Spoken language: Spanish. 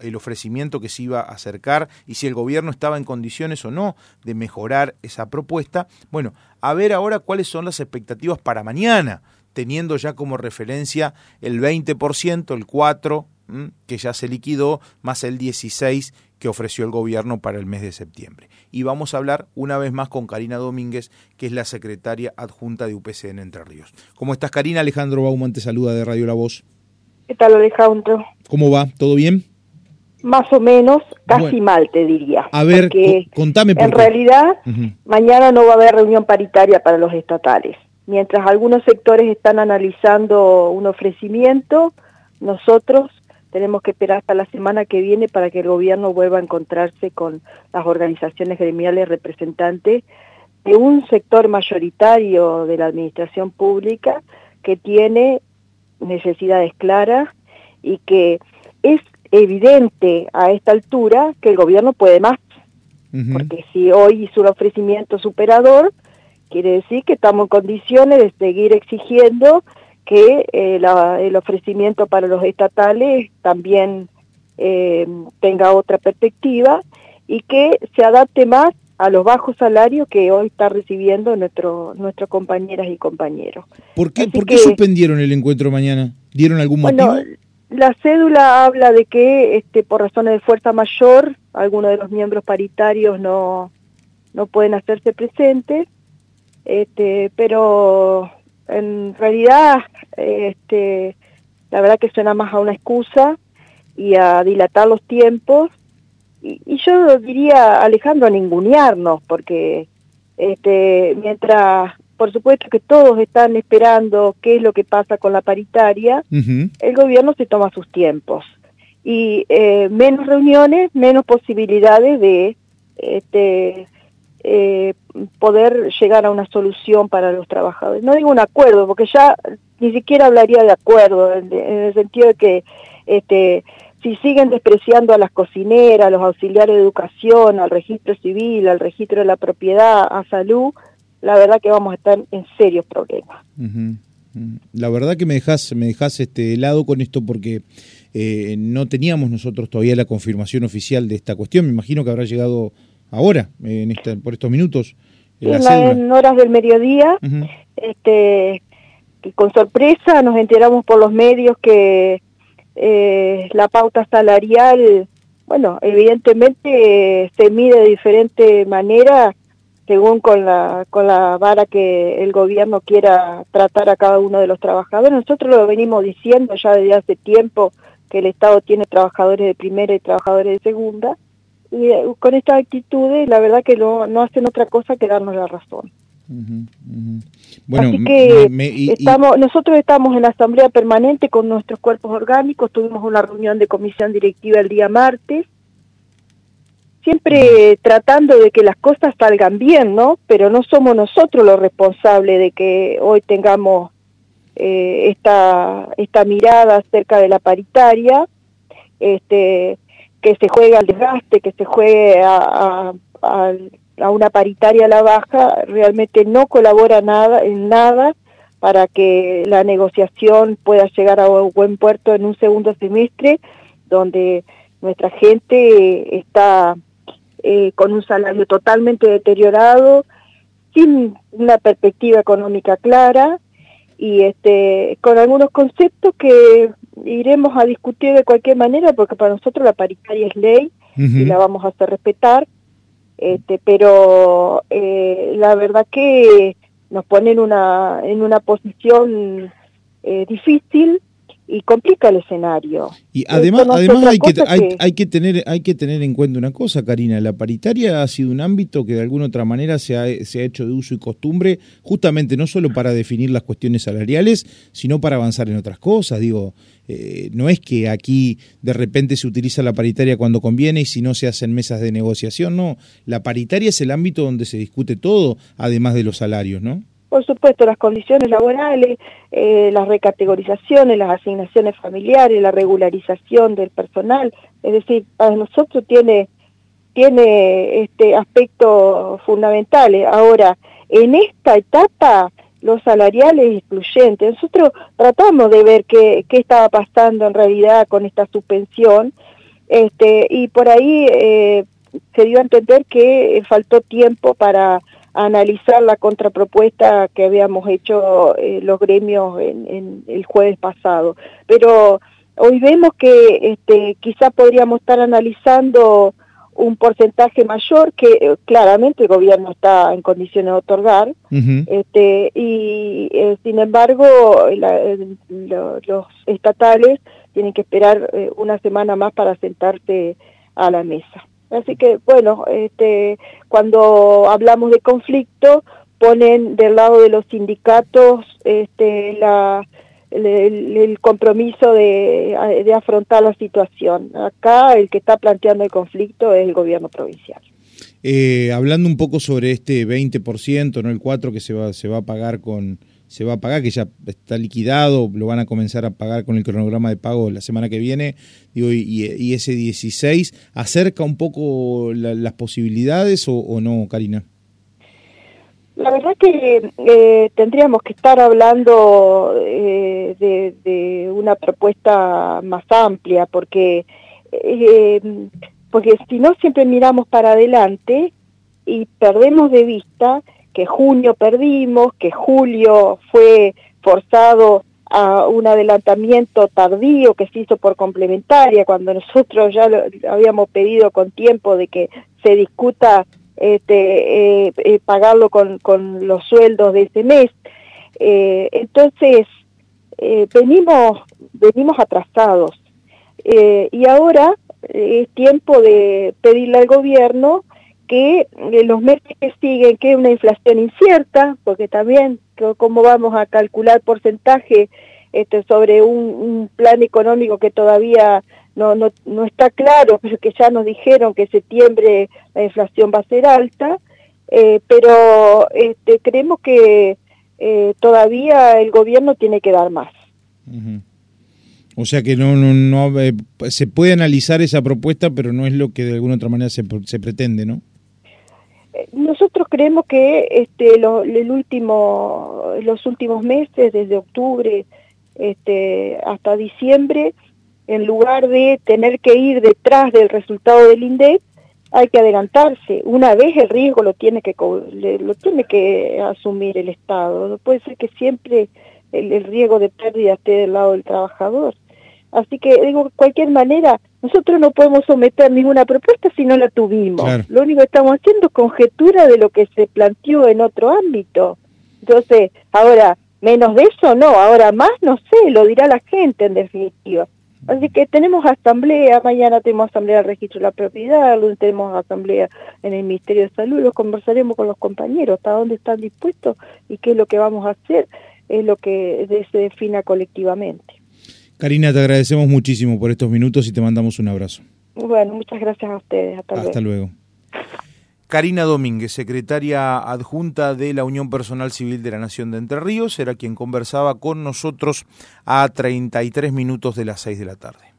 el ofrecimiento que se iba a acercar y si el gobierno estaba en condiciones o no de mejorar esa propuesta. Bueno, a ver ahora cuáles son las expectativas para mañana, teniendo ya como referencia el 20%, el 4% que ya se liquidó, más el 16% que ofreció el gobierno para el mes de septiembre. Y vamos a hablar una vez más con Karina Domínguez, que es la secretaria adjunta de UPCN Entre Ríos. ¿Cómo estás, Karina? Alejandro Bauman te saluda de Radio La Voz. ¿Qué tal, Alejandro? ¿Cómo va? ¿Todo bien? Más o menos, casi mal, te diría. A ver, contame por En realidad, mañana no va a haber reunión paritaria para los estatales. Mientras algunos sectores están analizando un ofrecimiento, nosotros tenemos que esperar hasta la semana que viene para que el gobierno vuelva a encontrarse con las organizaciones gremiales representantes de un sector mayoritario de la administración pública que tiene necesidades claras y que es evidente a esta altura que el gobierno puede más. Porque si hoy hizo un ofrecimiento superador, quiere decir que estamos en condiciones de seguir exigiendo que eh, el ofrecimiento para los estatales también eh, tenga otra perspectiva y que se adapte más a los bajos salarios que hoy está recibiendo nuestro, nuestras compañeras y compañeros. ¿Por qué, ¿por qué suspendieron el encuentro mañana? ¿Dieron algún motivo? Bueno, la cédula habla de que este, por razones de fuerza mayor algunos de los miembros paritarios no, no pueden hacerse presentes, este, pero en realidad, este, la verdad que suena más a una excusa y a dilatar los tiempos. Y, yo diría, Alejandro, a ningunearnos, porque mientras, por supuesto que todos están esperando qué es lo que pasa con la paritaria, el gobierno se toma sus tiempos. Y eh, menos reuniones, menos posibilidades de este, eh, poder llegar a una solución para los trabajadores. No digo un acuerdo, porque ya ni siquiera hablaría de acuerdo, en, el sentido de que este, si siguen despreciando a las cocineras, a los auxiliares de educación, al registro civil, al registro de la propiedad, a salud, la verdad que vamos a estar en serios problemas. La verdad que me dejas, me dejas este helado con esto porque eh, no teníamos nosotros todavía la confirmación oficial de esta cuestión. Me imagino que habrá llegado ahora, en esta, por estos minutos. En, horas del mediodía, este, con sorpresa nos enteramos por los medios que eh, la pauta salarial, bueno, evidentemente se mide de diferente manera según con la, con la vara que el gobierno quiera tratar a cada uno de los trabajadores. Nosotros lo venimos diciendo ya desde hace tiempo que el Estado tiene trabajadores de primera y trabajadores de segunda, y eh, con estas actitudes la verdad que no, no hacen otra cosa que darnos la razón. Bueno, Así que estamos, nosotros estamos en la asamblea permanente con nuestros cuerpos orgánicos, tuvimos una reunión de comisión directiva el día martes, siempre tratando de que las cosas salgan bien, ¿no? Pero no somos nosotros los responsables de que hoy tengamos eh, esta, esta mirada acerca de la paritaria. Este, que se juegue al desgaste, que se juegue a, a, una paritaria a la baja, realmente no colabora nada en nada para que la negociación pueda llegar a un buen puerto en un segundo semestre, donde nuestra gente está eh, con un salario totalmente deteriorado, sin una perspectiva económica clara y este con algunos conceptos que iremos a discutir de cualquier manera porque para nosotros la paritaria es ley y la vamos a hacer respetar, este, pero eh, la verdad que nos pone en una, en una posición eh, difícil y complica el escenario. Y además, además hay, que, hay, que, tener, hay que tener en cuenta una cosa, Karina, la paritaria ha sido un ámbito que de alguna otra manera se ha, se ha hecho de uso y costumbre, justamente no solo para definir las cuestiones salariales, sino para avanzar en otras cosas. Digo, eh, no es que aquí de repente se utiliza la paritaria cuando conviene y si no se hacen mesas de negociación, no. La paritaria es el ámbito donde se discute todo, además de los salarios, ¿no? Por supuesto, las condiciones laborales, eh, las recategorizaciones, las asignaciones familiares, la regularización del personal, es decir, para nosotros tiene, tiene este aspectos fundamentales. Ahora, en esta etapa, los salariales excluyentes, nosotros tratamos de ver qué, qué estaba pasando en realidad con esta suspensión Este, y por ahí eh, se dio a entender que faltó tiempo para analizar la contrapropuesta que habíamos hecho eh, los gremios en, el jueves pasado. Pero hoy vemos que este, quizá podríamos estar analizando un porcentaje mayor que eh, claramente el gobierno está en condiciones de otorgar este, y eh, sin embargo los estatales tienen que esperar una semana más para sentarse a la mesa. Así que, bueno, este, cuando hablamos de conflicto, ponen del lado de los sindicatos este, la, el, compromiso de, de, afrontar la situación. Acá el que está planteando el conflicto es el gobierno provincial. Eh, hablando un poco sobre este 20%, no el 4% que se va, se va a pagar con, se va a pagar, que ya está liquidado, lo van a comenzar a pagar con el cronograma de pago la semana que viene, digo, y, ese 16, ¿acerca un poco las posibilidades o, no, Karina? La verdad que eh, tendríamos que estar hablando eh, de, una propuesta más amplia, porque, eh, porque si no siempre miramos para adelante y perdemos de vista que junio perdimos, que julio fue forzado a un adelantamiento tardío que se hizo por complementaria, cuando nosotros ya lo, habíamos pedido con tiempo de que se discuta este, eh, eh, pagarlo con, con, los sueldos de ese mes. Eh, entonces, venimos, venimos atrasados. y ahora es tiempo de pedirle al gobierno que los meses que siguen, que una inflación incierta, porque también cómo vamos a calcular porcentaje este, sobre un, plan económico que todavía no, no, no está claro, pero que ya nos dijeron que en septiembre la inflación va a ser alta, eh, pero este, creemos que eh, todavía el gobierno tiene que dar más. O sea que no, no, no eh, se puede analizar esa propuesta, pero no es lo que de alguna otra manera se, se pretende, ¿no? Nosotros creemos que este, el último, los últimos meses, desde octubre este, hasta diciembre, en lugar de tener que ir detrás del resultado del INDEC, hay que adelantarse. Una vez el riesgo lo tiene que lo tiene que asumir el Estado. No puede ser que siempre el, el riesgo de pérdida esté del lado del trabajador. Así que digo, de cualquier manera, nosotros no podemos someter ninguna propuesta si no la tuvimos. Lo único que estamos haciendo es conjetura de lo que se planteó en otro ámbito. Entonces, ahora, menos de eso no, ahora más no sé, lo dirá la gente en definitiva. Así que tenemos asamblea, mañana tenemos asamblea del registro de la propiedad, luego tenemos asamblea en el Ministerio de Salud, lo conversaremos con los compañeros, hasta dónde están dispuestos y qué es lo que vamos a hacer, es lo que se defina colectivamente. Karina, te agradecemos muchísimo por estos minutos y te mandamos un abrazo. Bueno, muchas gracias a ustedes. Hasta, luego. Karina Domínguez, secretaria adjunta de la Unión Personal Civil de la Nación de Entre Ríos, era quien conversaba con nosotros a 33 minutos de las 6 de la tarde.